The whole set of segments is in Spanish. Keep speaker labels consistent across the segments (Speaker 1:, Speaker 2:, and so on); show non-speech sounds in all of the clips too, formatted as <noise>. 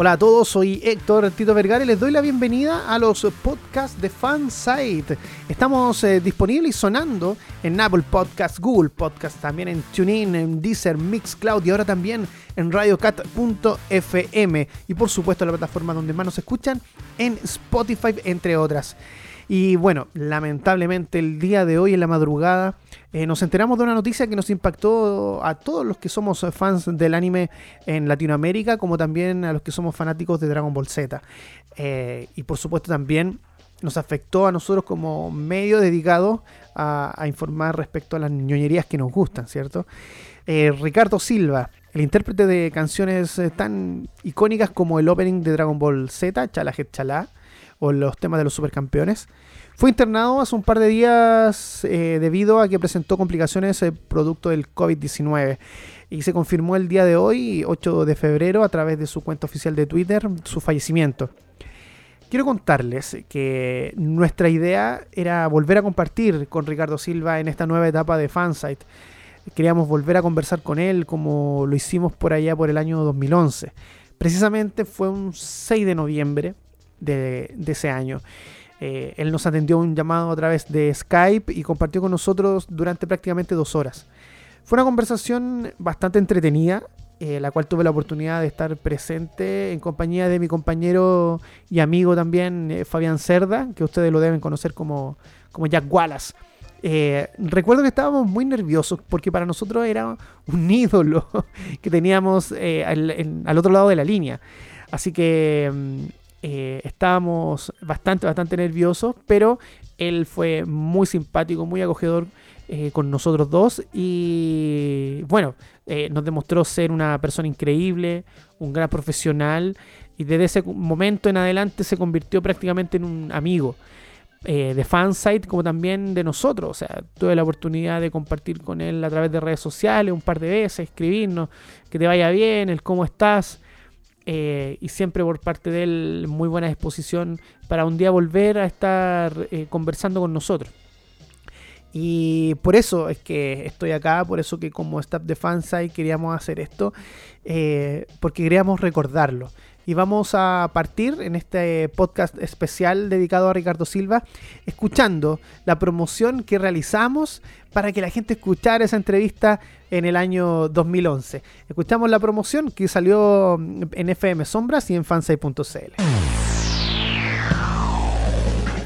Speaker 1: Hola a todos, soy Héctor Tito Vergara y les doy la bienvenida a los podcasts de Fansite. Estamos eh, disponibles y sonando en Apple Podcasts, Google Podcasts, también en TuneIn, en Deezer, Mixcloud y ahora también en RadioCat.fm y por supuesto la plataforma donde más nos escuchan en Spotify, entre otras. Y bueno, lamentablemente el día de hoy en la madrugada eh, nos enteramos de una noticia que nos impactó a todos los que somos fans del anime en Latinoamérica, como también a los que somos fanáticos de Dragon Ball Z. Eh, y por supuesto también nos afectó a nosotros como medio dedicado a, informar respecto a las ñoñerías que nos gustan, ¿cierto? Eh, Ricardo Silva, el intérprete de canciones tan icónicas como el opening de Dragon Ball Z, Chala Chala, o los temas de los supercampeones. Fue internado hace un par de días eh, debido a que presentó complicaciones eh, producto del COVID-19 y se confirmó el día de hoy, 8 de febrero, a través de su cuenta oficial de Twitter, su fallecimiento. Quiero contarles que nuestra idea era volver a compartir con Ricardo Silva en esta nueva etapa de Fansite. Queríamos volver a conversar con él como lo hicimos por allá por el año 2011. Precisamente fue un 6 de noviembre de, ese año. Eh, él nos atendió un llamado a través de Skype y compartió con nosotros durante prácticamente dos horas. Fue una conversación bastante entretenida, eh, la cual tuve la oportunidad de estar presente en compañía de mi compañero y amigo también, eh, Fabián Cerda, que ustedes lo deben conocer como, como Jack Wallace. recuerdo que estábamos muy nerviosos porque para nosotros era un <laughs> ídolo que teníamos al, otro lado de la línea. Así que mm, eh, estábamos bastante, bastante nerviosos, pero él fue muy simpático, muy acogedor eh, con nosotros dos y bueno, eh, nos demostró ser una persona increíble, un gran profesional y desde ese momento en adelante se convirtió prácticamente en un amigo. de fansite como también de nosotros. O sea, tuve la oportunidad de compartir con él a través de redes sociales un par de veces, escribirnos que te vaya bien, el cómo estás. Eh, y siempre por parte de él muy buena disposición para un día volver a estar eh, conversando con nosotros. Y por eso es que estoy acá, por eso que como staff de Fansite queríamos hacer esto, eh, porque queríamos recordarlo. Y vamos a partir en este podcast especial dedicado a Ricardo Silva, escuchando la promoción que realizamos para que la gente escuchara esa entrevista en el año 2011. Escuchamos la promoción que salió en FM Sombras y en fansite.cl.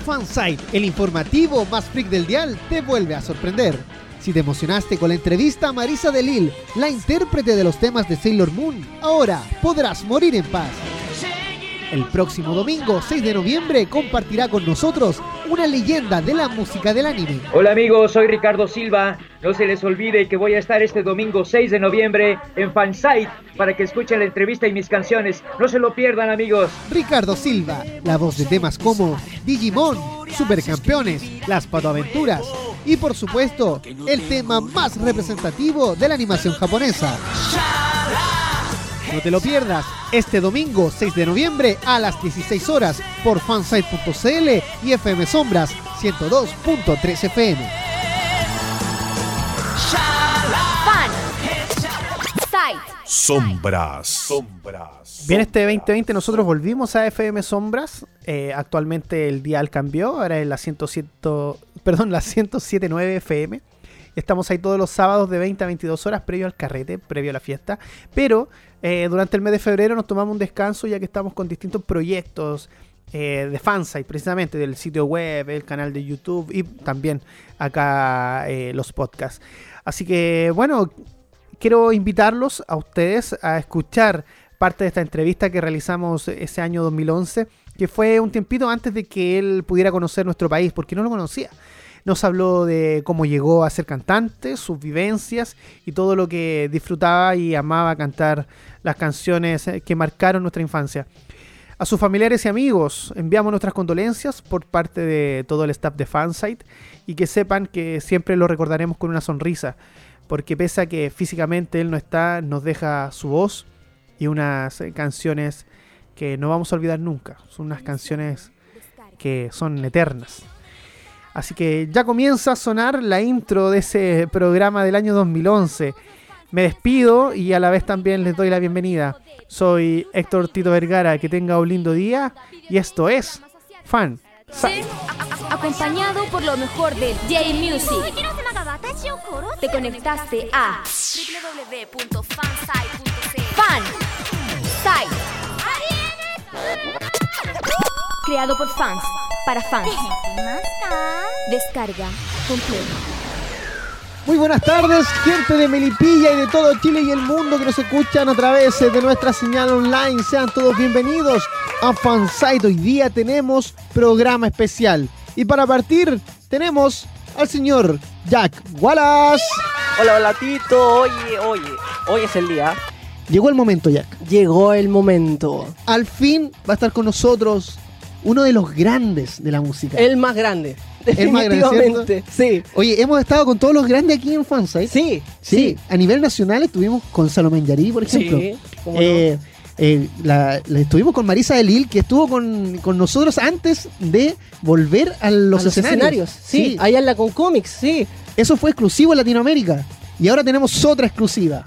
Speaker 2: Fansite, el informativo más freak del dial, te vuelve a sorprender. Si te emocionaste con la entrevista a Marisa Delil, la intérprete de los temas de Sailor Moon, ahora podrás morir en paz. El próximo domingo, 6 de noviembre, compartirá con nosotros una leyenda de la música del anime.
Speaker 3: Hola amigos, soy Ricardo Silva. No se les olvide que voy a estar este domingo 6 de noviembre en Fansite para que escuchen la entrevista y mis canciones. No se lo pierdan amigos.
Speaker 2: Ricardo Silva, la voz de temas como Digimon, Supercampeones, Las Patoaventuras y por supuesto el tema más representativo de la animación japonesa. No te lo pierdas este domingo 6 de noviembre a las 16 horas por fansite.cl y FM Sombras 102.3 FM.
Speaker 1: Sombras. Sombras. Bien, este 2020 nosotros volvimos a FM Sombras. Eh, actualmente el dial cambió, ahora es la 107, perdón, la 107.9 FM. Estamos ahí todos los sábados de 20 a 22 horas previo al carrete, previo a la fiesta. Pero eh, durante el mes de febrero nos tomamos un descanso ya que estamos con distintos proyectos eh, de fansite, precisamente del sitio web, el canal de YouTube y también acá eh, los podcasts. Así que bueno, quiero invitarlos a ustedes a escuchar parte de esta entrevista que realizamos ese año 2011, que fue un tiempito antes de que él pudiera conocer nuestro país, porque no lo conocía. Nos habló de cómo llegó a ser cantante, sus vivencias y todo lo que disfrutaba y amaba cantar las canciones que marcaron nuestra infancia. A sus familiares y amigos enviamos nuestras condolencias por parte de todo el staff de Fansite y que sepan que siempre lo recordaremos con una sonrisa, porque pese a que físicamente él no está, nos deja su voz y unas canciones que no vamos a olvidar nunca. Son unas canciones que son eternas. Así que ya comienza a sonar la intro de ese programa del año 2011. me despido y a la vez también les doy la bienvenida. Soy Héctor Tito Vergara, que tenga un lindo día y esto es Fan.
Speaker 4: Sí, acompañado por lo mejor de J-Music. Te conectaste a www.fansite.cl Fan Creado por fans, para fans. Descarga completa.
Speaker 2: Muy buenas tardes, gente de Melipilla y de todo Chile y el mundo que nos escuchan a través de nuestra señal online. Sean todos bienvenidos a Fansite. Hoy día tenemos programa especial. Y para partir, tenemos al señor Jack Wallace.
Speaker 5: Hola, hola Tito. Oye, oye, hoy es el día.
Speaker 2: Llegó el momento, Jack.
Speaker 5: Llegó el momento.
Speaker 2: Al fin va a estar con nosotros uno de los grandes de la música.
Speaker 5: El más grande.
Speaker 2: El más grande,
Speaker 5: Definitivamente, sí.
Speaker 2: Oye, hemos estado con todos los grandes aquí en Fansite.
Speaker 5: Sí,
Speaker 2: Sí,
Speaker 5: sí.
Speaker 2: a nivel nacional estuvimos con Salomé Yarí, por ejemplo.
Speaker 5: Sí, no.
Speaker 2: Eh, eh, la- la- estuvimos con Marisa Delil, que estuvo con, con nosotros antes de volver a los,
Speaker 5: A los escenarios. Sí, allá en la con cómics, sí.
Speaker 2: Eso fue exclusivo en Latinoamérica. Y ahora tenemos otra exclusiva.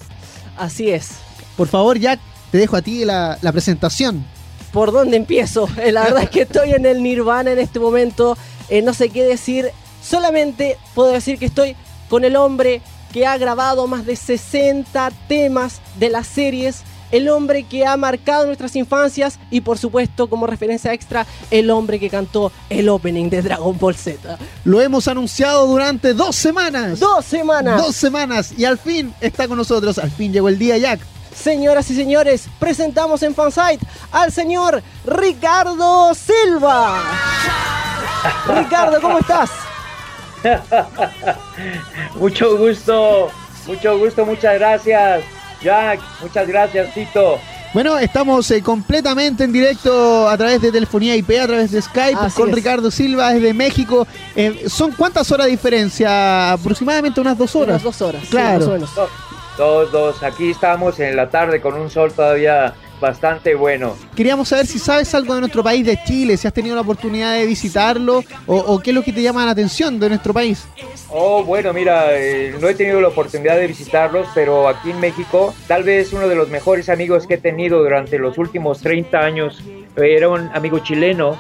Speaker 5: Así es.
Speaker 2: Por favor, Jack, te dejo a ti la, la presentación.
Speaker 5: ¿Por dónde empiezo? <laughs> Eh, La verdad es que estoy en el nirvana en este momento. Eh, no sé qué decir. Solamente puedo decir que estoy con el hombre que ha grabado más de 60 temas de las series. El hombre que ha marcado nuestras infancias y por supuesto como referencia extra el hombre que cantó el opening de Dragon Ball Z.
Speaker 2: Lo hemos anunciado durante dos semanas.
Speaker 5: Dos semanas.
Speaker 2: Dos semanas. Y al fin está con nosotros. Al fin llegó el día, Jack.
Speaker 5: Señoras y señores, presentamos en Fansite al señor Ricardo Silva. Ricardo, ¿cómo estás? <laughs>
Speaker 3: Mucho gusto, mucho gusto, muchas gracias. Jack, muchas gracias, Tito.
Speaker 2: Bueno, estamos eh, completamente en directo a través de telefonía IP, a través de Skype,
Speaker 5: Así
Speaker 2: con
Speaker 5: es.
Speaker 2: Ricardo Silva desde México. Eh, ¿Son cuántas horas de diferencia? Aproximadamente unas dos horas.
Speaker 5: Unas dos horas. sí,
Speaker 2: Claro.
Speaker 5: O menos.
Speaker 3: Dos, dos, dos. Aquí estamos en la tarde con un sol todavía bastante bueno.
Speaker 2: Queríamos saber si sabes algo de nuestro país, de Chile, si has tenido la oportunidad de visitarlo o, o qué es lo que te llama la atención de nuestro país.
Speaker 3: Oh, bueno, mira, eh, no he tenido la oportunidad de visitarlos, pero aquí en México, tal vez uno de los mejores amigos que he tenido durante los últimos 30 años era un amigo chileno,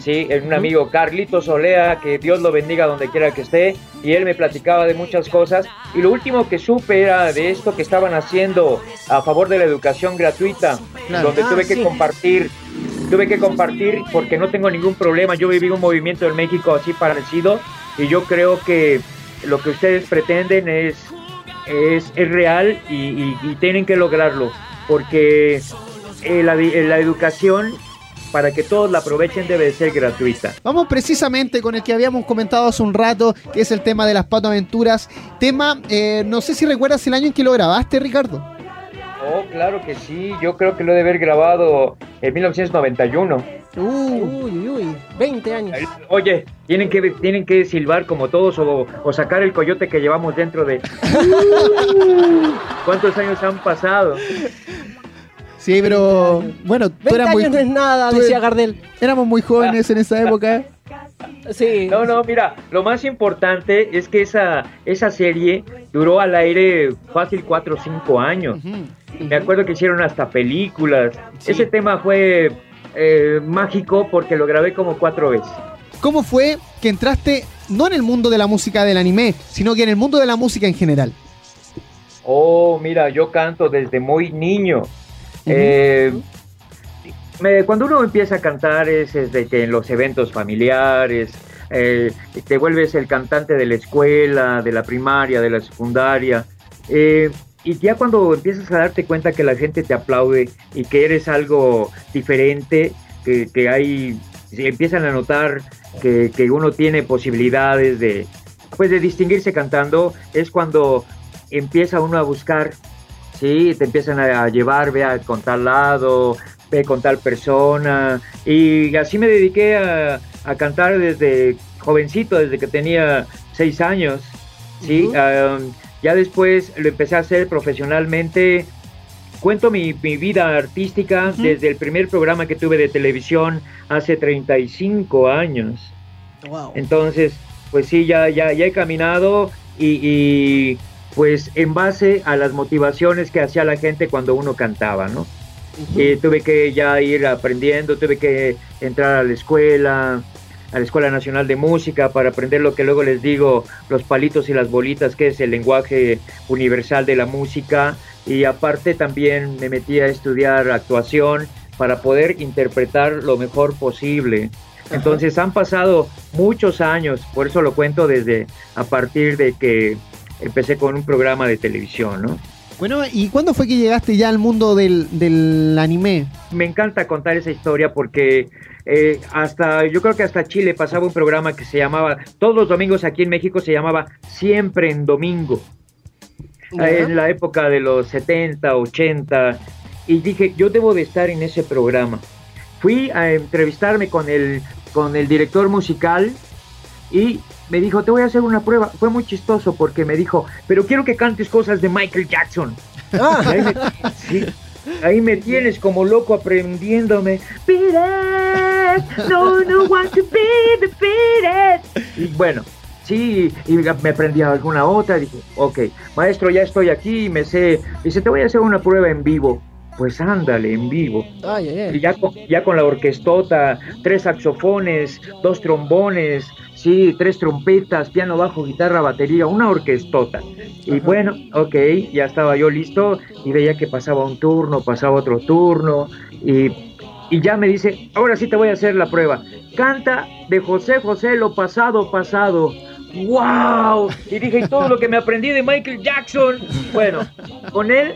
Speaker 3: sí, era un amigo Carlito Solea, que Dios lo bendiga donde quiera que esté, y él me platicaba de muchas cosas, y lo último que supe era de esto que estaban haciendo a favor de la educación gratuita,
Speaker 2: Claro.
Speaker 3: donde
Speaker 5: Ah,
Speaker 3: tuve que
Speaker 5: sí.
Speaker 3: compartir tuve que compartir porque no tengo ningún problema. Yo viví un movimiento en México así parecido y yo creo que lo que ustedes pretenden es, es, es real y, y- y tienen que lograrlo porque eh, la, la educación para que todos la aprovechen debe de ser gratuita.
Speaker 2: Vamos precisamente con el que habíamos comentado hace un rato, que es el tema de las Pato Aventuras. Tema, eh, no sé si recuerdas el año en que lo grabaste, Ricardo.
Speaker 3: Oh, claro que sí. Yo creo que lo he de haber grabado en 1991.
Speaker 2: Uh,
Speaker 5: Uy, uy, uy. 20 años.
Speaker 3: Oye, tienen que, tienen que silbar como todos o, o sacar el coyote que llevamos dentro de... <laughs> ¿Cuántos años han pasado?
Speaker 2: Sí, pero bueno, tú
Speaker 5: 20
Speaker 2: eras muy,
Speaker 5: no es nada,
Speaker 2: tú-
Speaker 5: decía Gardel.
Speaker 2: éramos muy jóvenes en esa época. <laughs>
Speaker 5: Sí.
Speaker 3: No, no, mira, lo más importante es que esa, esa serie duró al aire fácil 4 o 5 años. Me acuerdo que hicieron hasta películas.
Speaker 5: Sí.
Speaker 3: Ese tema fue eh, mágico porque lo grabé como cuatro veces.
Speaker 2: ¿Cómo fue que entraste no en el mundo de la música del anime, sino que en el mundo de la música en general?
Speaker 3: Oh, mira, yo canto desde muy niño. Eh, me- cuando uno empieza a cantar es desde que en los eventos familiares, eh, te vuelves el cantante de la escuela, de la primaria, de la secundaria. eh, y ya cuando empiezas a darte cuenta que la gente te aplaude y que eres algo diferente, que, hay, empiezan a notar que, que uno tiene posibilidades de, pues de distinguirse cantando, es cuando empieza uno a buscar, sí, te empiezan a, llevar, ve a, con tal lado, ve con tal persona, y así me dediqué a, a cantar desde jovencito, desde que tenía seis años, sí, um, ya después lo empecé a hacer profesionalmente. Cuento mi, mi vida artística desde el primer programa que tuve de televisión hace 35 años.
Speaker 5: Wow.
Speaker 3: Entonces, pues sí, ya, ya, ya he caminado y, y, pues en base a las motivaciones que hacía la gente cuando uno cantaba, ¿no? Y tuve que ya ir aprendiendo, tuve que entrar a la escuela, a la Escuela Nacional de Música para aprender lo que luego les digo, los palitos y las bolitas, que es el lenguaje universal de la música. Y aparte también me metí a estudiar actuación para poder interpretar lo mejor posible. Entonces han pasado muchos años, por eso lo cuento desde a partir de que empecé con un programa de televisión, ¿no?
Speaker 1: Bueno, ¿y cuándo fue que llegaste ya al mundo del, del anime?
Speaker 3: Me encanta contar esa historia porque eh, hasta, yo creo que hasta Chile pasaba un programa que se llamaba, todos los domingos aquí en México se llamaba Siempre en Domingo. En la época de los 70, 80. Y dije, yo debo de estar en ese programa. Fui a entrevistarme con el, con el director musical y me dijo, te voy a hacer una prueba. Fue muy chistoso porque me dijo, pero quiero que cantes cosas de Michael Jackson. Ah. Ahí, me, sí, ahí me tienes como loco aprendiéndome. no, no want to be defeated. Y bueno, sí, y me aprendí alguna otra. Dije, ok, maestro, ya estoy aquí, me sé. Dice, te voy a hacer una prueba en vivo pues ándale, en vivo. Y ya con, ya con la orquestota, tres saxofones, dos trombones, sí, tres trompetas, piano, bajo, guitarra, batería, una orquestota. Y bueno, ok, ya estaba yo listo y veía que pasaba un turno, pasaba otro turno y, y ya me dice, ahora sí te voy a hacer la prueba. Canta de José José lo pasado, pasado. ¡Wow! Y dije, todo lo que me aprendí de Michael Jackson. Bueno, con él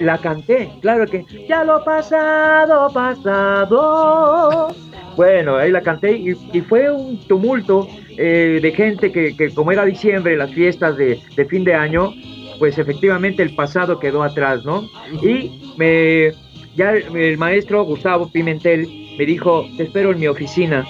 Speaker 3: la canté, claro que ya lo pasado, pasado. Bueno, ahí la canté y, fue un tumulto eh, de gente que, que, como era diciembre, las fiestas de, de, fin de año, pues efectivamente el pasado quedó atrás, ¿no? Y me, ya el maestro Gustavo Pimentel me dijo, te espero en mi oficina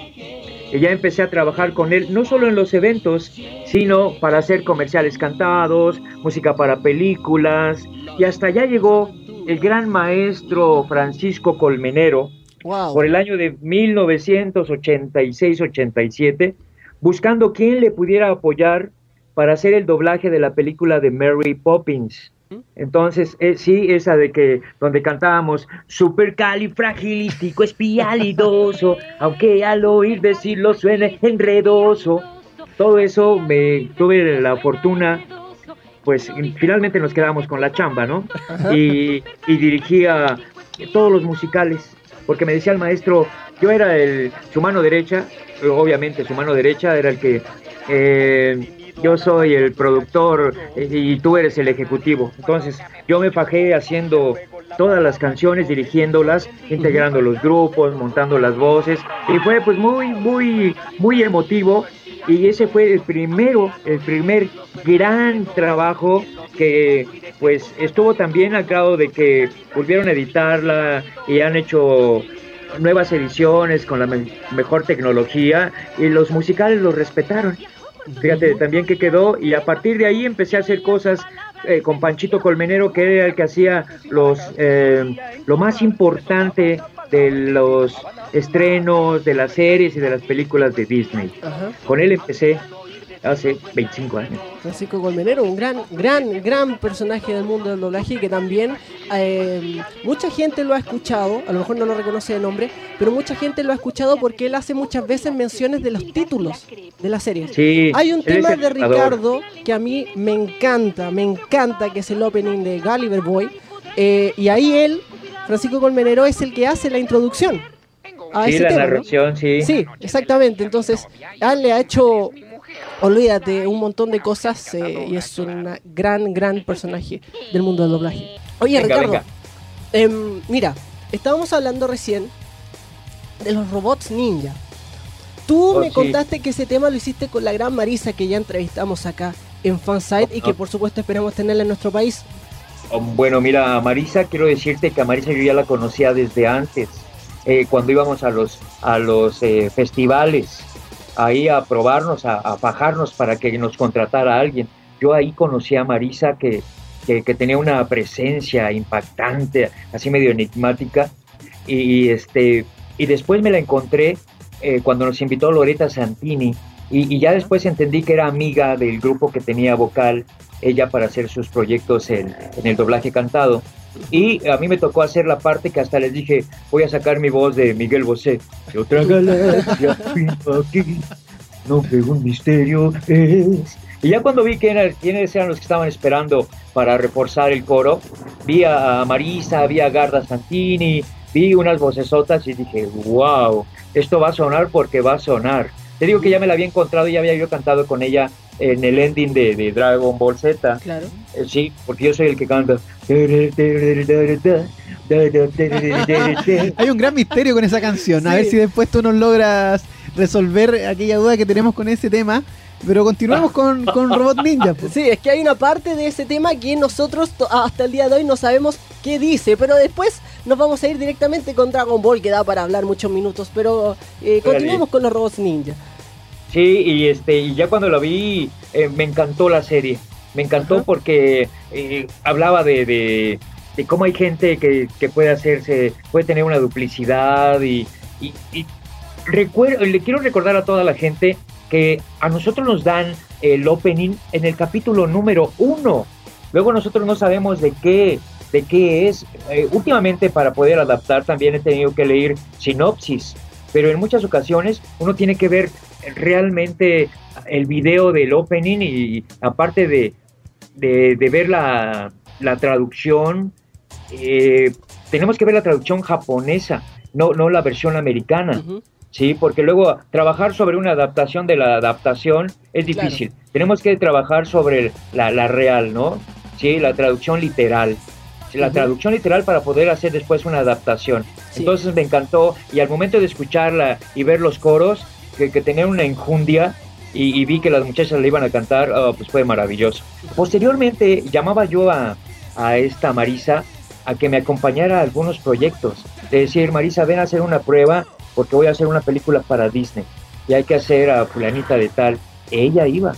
Speaker 3: ya empecé a trabajar con él, no solo en los eventos, sino para hacer comerciales cantados, música para películas, y hasta allá llegó el gran maestro Francisco Colmenero, por el año de 1986-87, buscando quién le pudiera apoyar para hacer el doblaje de la película de Mary Poppins. Entonces, eh, sí, esa de que donde cantábamos supercalifragilístico espialidoso, aunque al oír decirlo suene enredoso. Todo eso me tuve la fortuna, pues finalmente nos quedamos con la chamba, ¿no? Y, dirigía todos los musicales, porque me decía el maestro, yo era el, su mano derecha, obviamente su mano derecha era el que eh, yo soy el productor y tú eres el ejecutivo. Entonces yo me fajé haciendo todas las canciones, dirigiéndolas, integrando los grupos, montando las voces y fue pues muy, muy, muy emotivo y ese fue el primero, el primer gran trabajo que pues estuvo también al grado de que volvieron a editarla y han hecho nuevas ediciones con la mejor tecnología y los musicales los respetaron. Fíjate también que quedó y a partir de ahí empecé a hacer cosas eh, con Panchito Colmenero, que era el que hacía los eh, lo más importante de los estrenos, de las series y de las películas de Disney. Con él empecé hace 25 años.
Speaker 5: Francisco Colmenero, un gran, gran, gran personaje del mundo del doblaje que también eh, mucha gente lo ha escuchado, a lo mejor no lo reconoce de nombre, pero mucha gente lo ha escuchado porque él hace muchas veces menciones de los títulos de la serie.
Speaker 3: Sí,
Speaker 5: Hay un tema de Ricardo que a mí me encanta, me encanta, que es el opening de Gulliver Boy, eh, y ahí él, Francisco Colmenero, es el que hace la introducción.
Speaker 3: A sí, la narración, sí.
Speaker 5: Sí, exactamente. Entonces, él le ha hecho olvídate, un montón de cosas eh, y es un gran, gran personaje del mundo del doblaje. Oye, Ricardo, em, mira, estábamos hablando recién de los robots ninja. Tú oh, me contaste que ese tema lo hiciste con la gran Marisa que ya entrevistamos acá en Fansite y que por supuesto esperamos tenerla en nuestro país.
Speaker 3: Oh, bueno, mira, Marisa, quiero decirte que a Marisa yo ya la conocía desde antes, eh, cuando íbamos a los, a los eh, festivales ahí a probarnos, a, fajarnos para que nos contratara alguien. Yo ahí conocí a Marisa que, que, tenía una presencia impactante, así medio enigmática, y, este, y después me la encontré eh, cuando nos invitó Loreta Santini y, ya después entendí que era amiga del grupo que tenía vocal ella para hacer sus proyectos en el doblaje cantado. Y a mí me tocó hacer la parte que hasta les dije, voy a sacar mi voz de Miguel Bosé. De otra <laughs> galaxia aquí, no que un misterio es. Y ya cuando vi quién era- quiénes eran los que estaban esperando para reforzar el coro, vi a Marisa, vi a Garda Santini, vi unas vocesotas y dije, wow, esto va a sonar porque va a sonar. Te digo que ya me la había encontrado y ya había yo cantado con ella en el ending de, de Dragon Ball Z.
Speaker 5: Claro.
Speaker 3: Eh, Sí, porque yo soy el que canta.
Speaker 1: Hay un gran misterio con esa canción. A
Speaker 5: Sí.
Speaker 1: ver si después tú nos logras resolver aquella duda que tenemos con ese tema. Pero continuamos con, con Robot Ninja. pues.
Speaker 5: Sí, es que hay una parte de ese tema que nosotros to- hasta el día de hoy no sabemos qué dice, pero después nos vamos a ir directamente con Dragon Ball, que da para hablar muchos minutos, pero eh, continuemos con los robots ninja.
Speaker 3: Sí, y este, y ya cuando la vi, eh, me encantó la serie. Me encantó
Speaker 5: Ajá.
Speaker 3: porque eh, hablaba de, de, de cómo hay gente que, que puede hacerse, puede tener una duplicidad y, y, y recuer- le quiero recordar a toda la gente que a nosotros nos dan el opening en el capítulo número uno. Luego nosotros no sabemos de qué, de qué es. Eh, últimamente para poder adaptar también he tenido que leer sinopsis, pero en muchas ocasiones uno tiene que ver realmente el video del opening y aparte de, de, de ver la, la traducción, eh, tenemos que ver la traducción japonesa, no, no la versión americana.
Speaker 5: Ujú.
Speaker 3: Sí, porque luego trabajar sobre una adaptación de la adaptación es
Speaker 5: Claro.
Speaker 3: difícil. Tenemos que trabajar sobre la, la real, ¿no? Sí, la traducción literal. Sí, la
Speaker 5: Ujú.
Speaker 3: traducción literal para poder hacer después una adaptación.
Speaker 5: Sí.
Speaker 3: Entonces me encantó y al momento de escucharla y ver los coros, que, que tenían una enjundia y, y vi que las muchachas le iban a cantar, ah, pues fue maravilloso. Posteriormente llamaba yo a, a esta Marisa a que me acompañara a algunos proyectos. De decir, Marisa, ven a hacer una prueba porque voy a hacer una película para Disney y hay que hacer a fulanita de tal. Ella iba.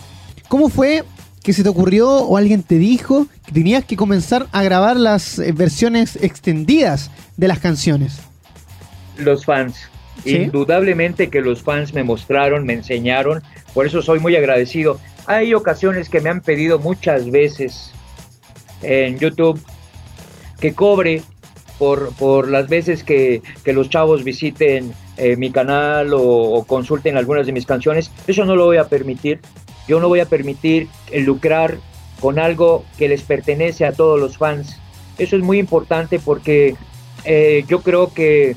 Speaker 1: ¿Cómo fue que se te ocurrió o alguien te dijo que tenías que comenzar a grabar las eh, versiones extendidas de las canciones?
Speaker 3: Los fans. Indudablemente que los fans me mostraron, me enseñaron, por eso soy muy agradecido. Hay ocasiones que me han pedido muchas veces en YouTube que cobre por, por las veces que, que los chavos visiten eh, mi canal o, consulten algunas de mis canciones. Eso no lo voy a permitir. Yo no voy a permitir lucrar con algo que les pertenece a todos los fans. Eso es muy importante porque eh, yo creo que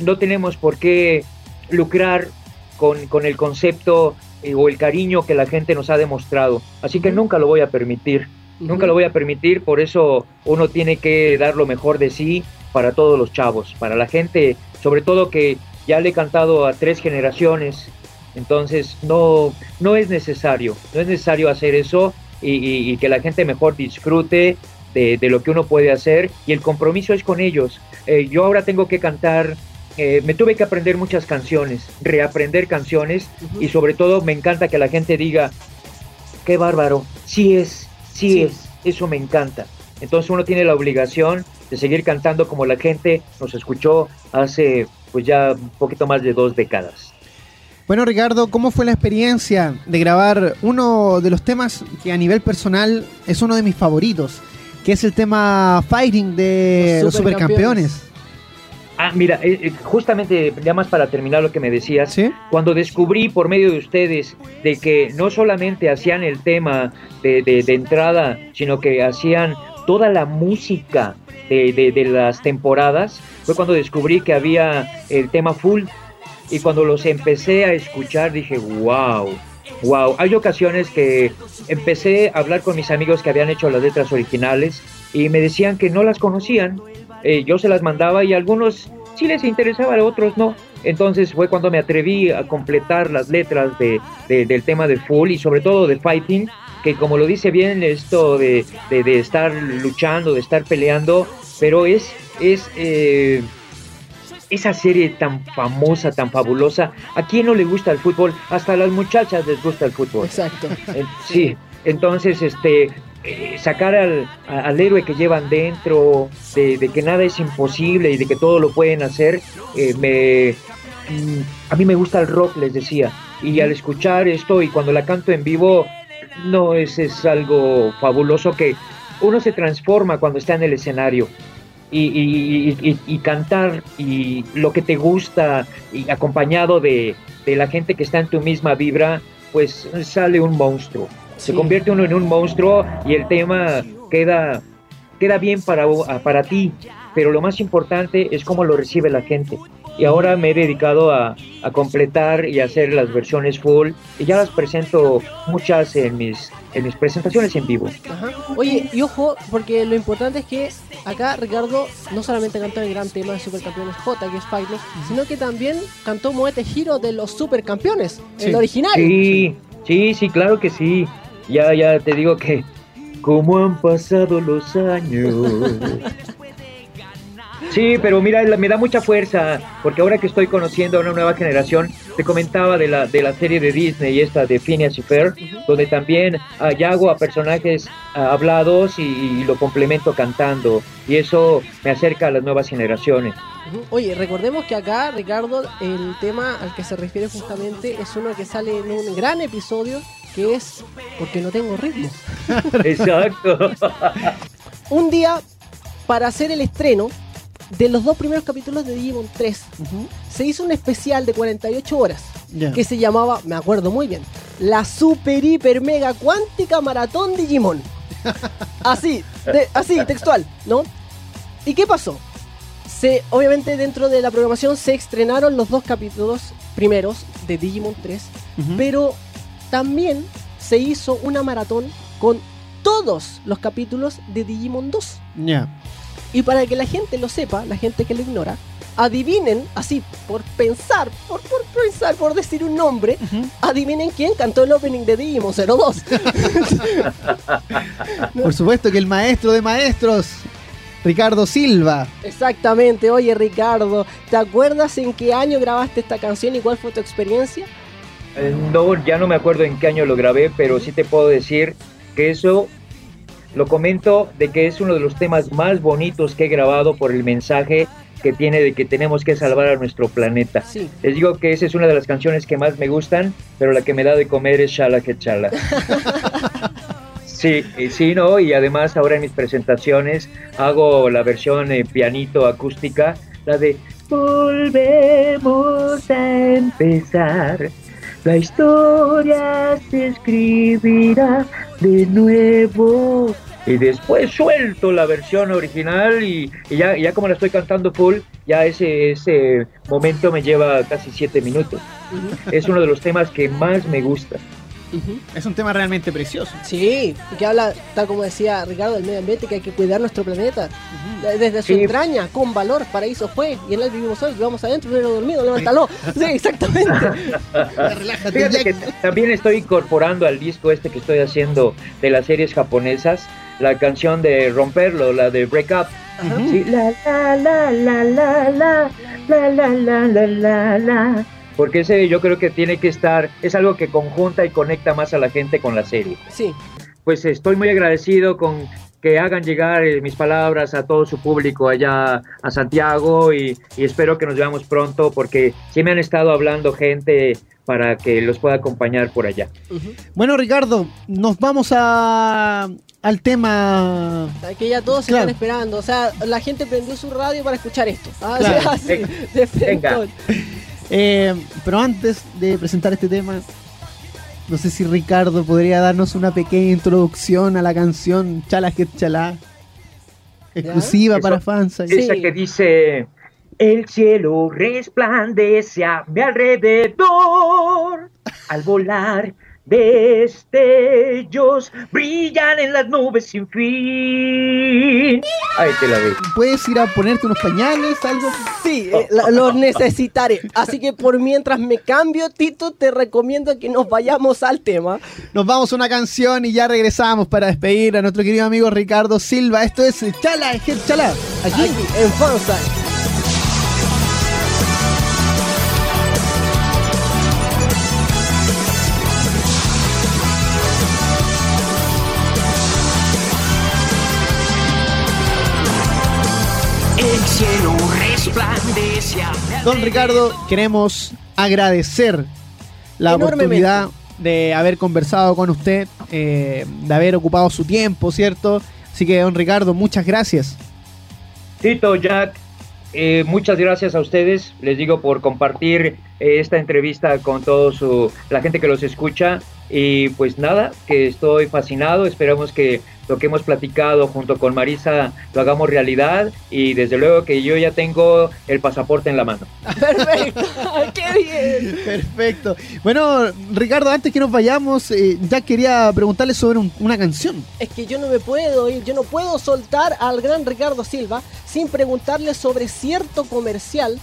Speaker 3: no tenemos por qué lucrar con, con el concepto eh, o el cariño que la gente nos ha demostrado. Así que nunca lo voy a permitir. Nunca lo voy a permitir, por eso uno tiene que dar lo mejor de sí para todos los chavos, para la gente, sobre todo que ya le he cantado a tres generaciones, entonces no, no es necesario, no es necesario hacer eso y, y- y que la gente mejor disfrute de, de lo que uno puede hacer y el compromiso es con ellos. Eh, yo ahora tengo que cantar, eh, me tuve que aprender muchas canciones, reaprender canciones y sobre todo me encanta que la gente diga, qué bárbaro, sí es, sí,
Speaker 5: Sí.
Speaker 3: es, eso me encanta. Entonces uno tiene la obligación de seguir cantando como la gente nos escuchó hace pues ya un poquito más de dos décadas.
Speaker 1: Bueno, Ricardo, ¿cómo fue la experiencia de grabar uno de los temas que a nivel personal es uno de mis favoritos, que es el tema Fighting de
Speaker 5: Los
Speaker 1: los
Speaker 5: Supercampeones.
Speaker 1: Supercampeones?
Speaker 3: Ah, mira, eh, eh, justamente ya más para terminar lo que me decías,
Speaker 1: ¿Sí?
Speaker 3: cuando descubrí por medio de ustedes de que no solamente hacían el tema de, de- de entrada, sino que hacían toda la música de, de- de las temporadas, fue cuando descubrí que había el tema full y cuando los empecé a escuchar dije, wow, wow. Hay ocasiones que empecé a hablar con mis amigos que habían hecho las letras originales y me decían que no las conocían. Eh, yo se las mandaba y a algunos sí les interesaba, a otros no. Entonces fue cuando me atreví a completar las letras de, de- del tema de Full y sobre todo de Fighting, que como lo dice bien esto de, de- estar luchando, de estar peleando, pero es, es eh, esa serie tan famosa, tan fabulosa. ¿A quién no le gusta el fútbol? Hasta a las muchachas les gusta el fútbol.
Speaker 5: Exacto.
Speaker 3: Eh, sí, entonces este eh, sacar al, al héroe que llevan dentro, de, que nada es imposible y de que todo lo pueden hacer, eh, me mm, a mí me gusta el rock, les decía, y al escuchar esto y cuando la canto en vivo, no es, es algo fabuloso que uno se transforma cuando está en el escenario. Y- y cantar y lo que te gusta y acompañado de, de la gente que está en tu misma vibra, pues sale un monstruo. Se convierte uno en un monstruo y el tema queda, queda bien para, para ti, pero lo más importante es cómo lo recibe la gente. Y ahora me he dedicado a, a completar y hacer las versiones full y ya las presento muchas en mis, en mis presentaciones en vivo.
Speaker 5: Ajá. Oye, y ojo, porque lo importante es que acá Ricardo no solamente cantó el gran tema de Supercampeones J, que es Fightless, sino que también cantó Moete Hero de los Supercampeones,
Speaker 1: Sí.
Speaker 5: el original.
Speaker 3: Sí, sí, sí, claro que sí. Ya, ya te digo que cómo han pasado los años. Sí, pero mira, me da mucha fuerza, porque ahora que estoy conociendo a una nueva generación, te comentaba de la, de la serie de Disney, esta de Phineas y Ferb, donde también hago a personajes ah, hablados y, y lo complemento cantando, y eso me acerca a las nuevas generaciones.
Speaker 5: Oye, recordemos que acá, Ricardo, el tema al que se refiere justamente es uno que sale en un gran episodio que es Porque no tengo ritmo. <laughs>
Speaker 3: Exacto. <laughs>
Speaker 5: Un día, para hacer el estreno de los dos primeros capítulos de Digimon 3, se hizo un especial de 48 horas que se llamaba, me acuerdo muy bien, la Super Hiper Mega Cuántica Maratón Digimon. <laughs> Así, de- así, textual, ¿no? ¿Y qué pasó? Se, obviamente dentro de la programación se estrenaron los dos capítulos primeros de Digimon 3,
Speaker 1: Ujú.
Speaker 5: pero también se hizo una maratón con todos los capítulos de Digimon 2.
Speaker 1: Ya.
Speaker 5: Y para que la gente lo sepa, la gente que lo ignora, adivinen, así, por pensar, por, por pensar, por decir un nombre, adivinen quién cantó el opening de Digimon 02. <laughs>
Speaker 1: Por supuesto que el maestro de maestros, Ricardo Silva.
Speaker 5: Exactamente, oye Ricardo, ¿te acuerdas en qué año grabaste esta canción y cuál fue tu experiencia?
Speaker 3: Eh, No, ya no me acuerdo en qué año lo grabé, pero sí te puedo decir que eso lo comento de que es uno de los temas más bonitos que he grabado por el mensaje que tiene de que tenemos que salvar a nuestro planeta.
Speaker 5: Sí.
Speaker 3: Les digo que esa es una de las canciones que más me gustan, pero la que me da de comer es Shala que Chala. <laughs> Sí, sí, ¿no? Y además ahora en mis presentaciones hago la versión eh, pianito acústica, la de Volvemos a empezar. La historia se escribirá de nuevo. Y después suelto la versión original y, y ya, ya como la estoy cantando full, ya ese, ese momento me lleva casi siete minutos. Es uno de los temas que más me gusta.
Speaker 5: Ujú.
Speaker 1: Es un tema realmente precioso.
Speaker 5: Sí, y que habla, tal como decía Ricardo, del medio ambiente, que hay que cuidar nuestro planeta. Desde su
Speaker 3: Sí.
Speaker 5: entraña, con valor, paraíso fue, y en él vivimos hoy, vivamos adentro, pero dormido, levántalo. <laughs> Sí, exactamente.
Speaker 1: Relájate,
Speaker 3: Fíjate que también estoy incorporando al disco este que estoy haciendo de las series japonesas la canción de Romperlo, la de Break Up.
Speaker 5: Ajá.
Speaker 3: Sí, la la la la la la la la la la la la porque ese yo creo que tiene que estar, es algo que conjunta y conecta más a la gente con la serie.
Speaker 5: Sí,
Speaker 3: Pues estoy muy agradecido con que hagan llegar eh, mis palabras a todo su público allá a Santiago y, y espero que nos veamos pronto porque sí me han estado hablando gente para que los pueda acompañar por allá.
Speaker 1: Bueno, Ricardo, nos vamos a, al tema.
Speaker 5: que ya todos se
Speaker 1: Claro.
Speaker 5: están esperando. O sea, la gente prendió su radio para escuchar esto. Ah,
Speaker 1: Claro. <laughs>
Speaker 5: o sea, así, de
Speaker 3: Venga.
Speaker 1: Eh, pero antes de presentar este tema, no sé si Ricardo podría darnos una pequeña introducción a la canción Chala que Chala, exclusiva
Speaker 3: Eso-
Speaker 1: para fans.
Speaker 5: Sí.
Speaker 3: Esa que dice, el cielo resplandece a mi alrededor, al volar destellos brillan en las nubes sin fin. Ahí te la dejo.
Speaker 1: ¿Puedes ir a ponerte unos pañales, algo?
Speaker 5: Sí, eh, la- los necesitaré. Así que por mientras me cambio, Tito, te recomiendo que nos vayamos al tema.
Speaker 1: Nos vamos a una canción y ya regresamos para despedir a nuestro querido amigo Ricardo Silva. Esto es Chala Chala, aquí
Speaker 5: Aquí, en Fanside.
Speaker 1: Don Ricardo, queremos agradecer la oportunidad de haber conversado con usted, eh, de haber ocupado su tiempo, ¿cierto? Así que, don Ricardo, muchas gracias.
Speaker 3: Tito, Jack, eh, muchas gracias a ustedes, les digo, por compartir eh, esta entrevista con toda la gente que los escucha. Y pues nada, que estoy fascinado, esperamos que lo que hemos platicado junto con Marisa lo hagamos realidad y desde luego que yo ya tengo el pasaporte en la mano. <laughs>
Speaker 5: Perfecto, qué bien.
Speaker 1: Perfecto. Bueno, Ricardo, antes que nos vayamos, eh, ya quería preguntarle sobre un- una canción.
Speaker 5: Es que yo no me puedo ir, yo no puedo soltar al gran Ricardo Silva sin preguntarle sobre cierto comercial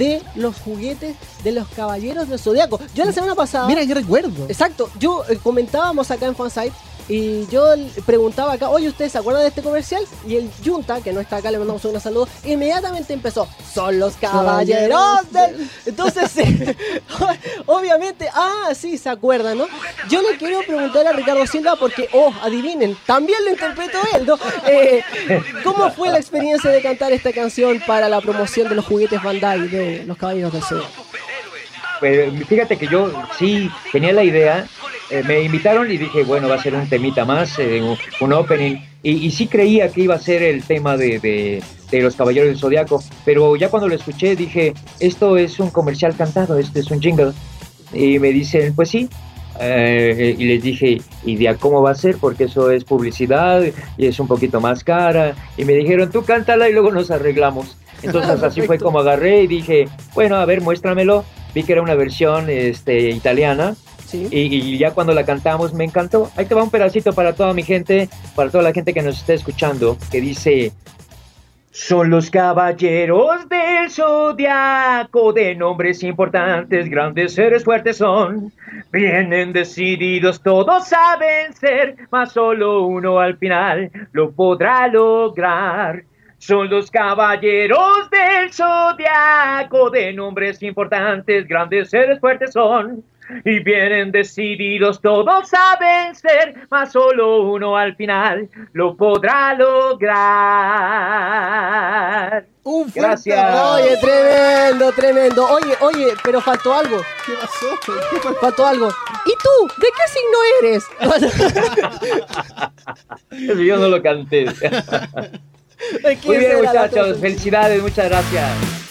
Speaker 5: de los juguetes de los caballeros del zodiaco. Yo la semana pasada.
Speaker 1: Mira qué recuerdo.
Speaker 5: Exacto, yo eh, comentábamos acá en Fansite y yo preguntaba acá, oye, ¿ustedes se acuerdan de este comercial? Y el Junta, que no está acá, le mandamos un saludo, inmediatamente empezó, son los caballeros del... Entonces, <laughs> obviamente, ah, sí, se acuerdan, ¿no? Yo le quiero preguntar a Ricardo Silva porque, oh, adivinen, también lo interpretó él, ¿no? Eh, ¿Cómo fue la experiencia de cantar esta canción para la promoción de los juguetes Bandai de los caballeros del Zodiaco?
Speaker 3: Pues, fíjate que yo sí tenía la idea, eh, me invitaron y dije, bueno, va a ser un temita más, eh, un, un opening, y, y sí creía que iba a ser el tema de, de- de los Caballeros del Zodiaco, pero ya cuando lo escuché dije, esto es un comercial cantado, este es un jingle, y me dicen, pues sí, eh, y les dije, ¿y de a cómo va a ser? Porque eso es publicidad y es un poquito más cara, y me dijeron, tú cántala y luego nos arreglamos. Entonces así fue como agarré y dije, bueno, a ver, muéstramelo. Vi que era una versión este, italiana Y, ya cuando la cantamos me encantó. Ahí te va un pedacito para toda mi gente, para toda la gente que nos está escuchando, que dice... Son los caballeros del zodiaco, de nombres importantes, grandes seres fuertes son. Vienen decididos todos a vencer, mas solo uno al final lo podrá lograr. Son los caballeros del zodiaco, de nombres importantes, grandes seres fuertes son. Y vienen decididos todos a vencer, mas solo uno al final lo podrá lograr.
Speaker 1: Un fuerte
Speaker 3: Gracias.
Speaker 5: Oye, tremendo, tremendo. Oye, oye, pero faltó algo.
Speaker 1: ¿Qué pasó? ¿Qué pasó?
Speaker 5: Faltó algo. ¿Y tú? ¿De qué signo eres?
Speaker 3: Eso <laughs> yo no lo canté. <laughs> Muy bien, muchachos. Felicidades, muchas gracias.